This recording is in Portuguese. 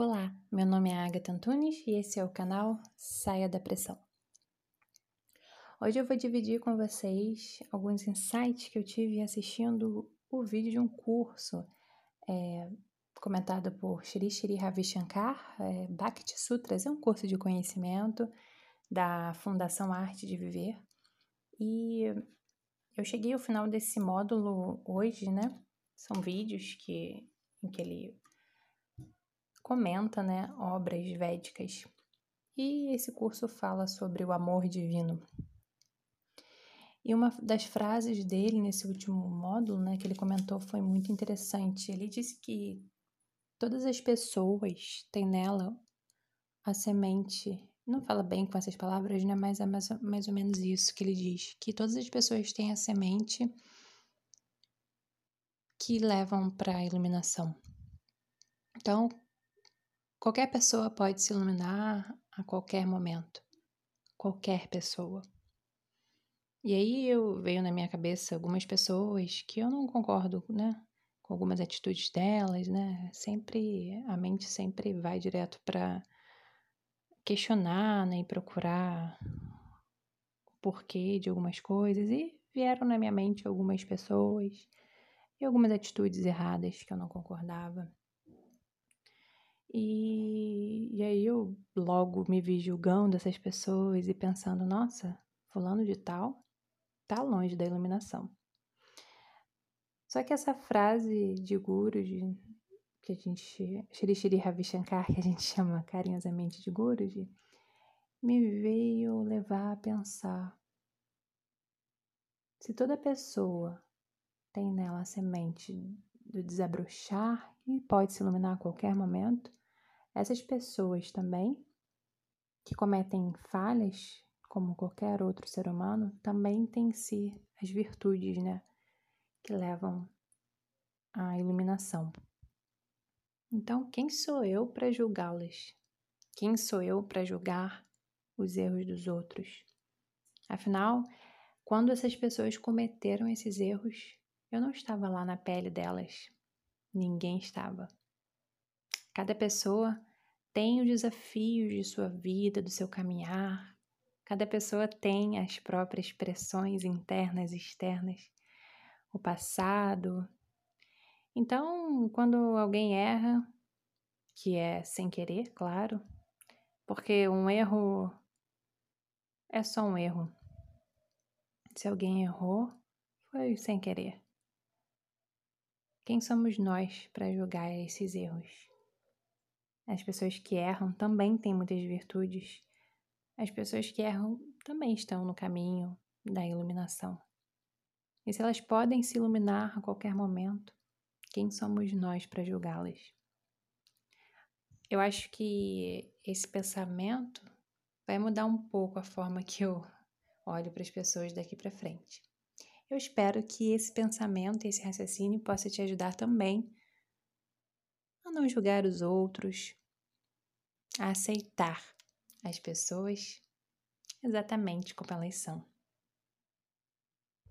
Olá, meu nome é Agatha Antunes e esse é o canal Saia da Pressão. Hoje eu vou dividir com vocês alguns insights que eu tive assistindo o vídeo de um curso é, comentado por Shri Shri Ravi Shankar, é, Bhakti Sutras, é um curso de conhecimento da Fundação Arte de Viver. E eu cheguei ao final desse módulo hoje, né? São vídeos que, em que ele comenta, né, obras védicas. E esse curso fala sobre o amor divino. E uma das frases dele nesse último módulo, né, que ele comentou foi muito interessante. Ele disse que todas as pessoas têm nela a semente. Não fala bem com essas palavras, né, mas é mais, mais ou menos isso que ele diz, que todas as pessoas têm a semente que levam para a iluminação. Então, Qualquer pessoa pode se iluminar a qualquer momento. Qualquer pessoa. E aí eu veio na minha cabeça algumas pessoas que eu não concordo, né, com algumas atitudes delas, né? Sempre a mente sempre vai direto para questionar, né, e procurar o porquê de algumas coisas e vieram na minha mente algumas pessoas e algumas atitudes erradas que eu não concordava. E, e aí eu logo me vi julgando essas pessoas e pensando, nossa, fulano de tal tá longe da iluminação. Só que essa frase de guru, de, que a gente, Shri Shri Ravi Shankar, que a gente chama carinhosamente de Guruji, me veio levar a pensar. Se toda pessoa tem nela a semente do desabrochar e pode se iluminar a qualquer momento, essas pessoas também, que cometem falhas, como qualquer outro ser humano, também têm em si as virtudes, né? Que levam à iluminação. Então, quem sou eu para julgá-las? Quem sou eu para julgar os erros dos outros? Afinal, quando essas pessoas cometeram esses erros, eu não estava lá na pele delas. Ninguém estava. Cada pessoa tem os desafios de sua vida, do seu caminhar. Cada pessoa tem as próprias pressões internas e externas, o passado. Então, quando alguém erra, que é sem querer, claro, porque um erro é só um erro. Se alguém errou, foi sem querer. Quem somos nós para julgar esses erros? As pessoas que erram também têm muitas virtudes. As pessoas que erram também estão no caminho da iluminação. E se elas podem se iluminar a qualquer momento, quem somos nós para julgá-las? Eu acho que esse pensamento vai mudar um pouco a forma que eu olho para as pessoas daqui para frente. Eu espero que esse pensamento, esse raciocínio possa te ajudar também a não julgar os outros, a aceitar as pessoas exatamente como elas são.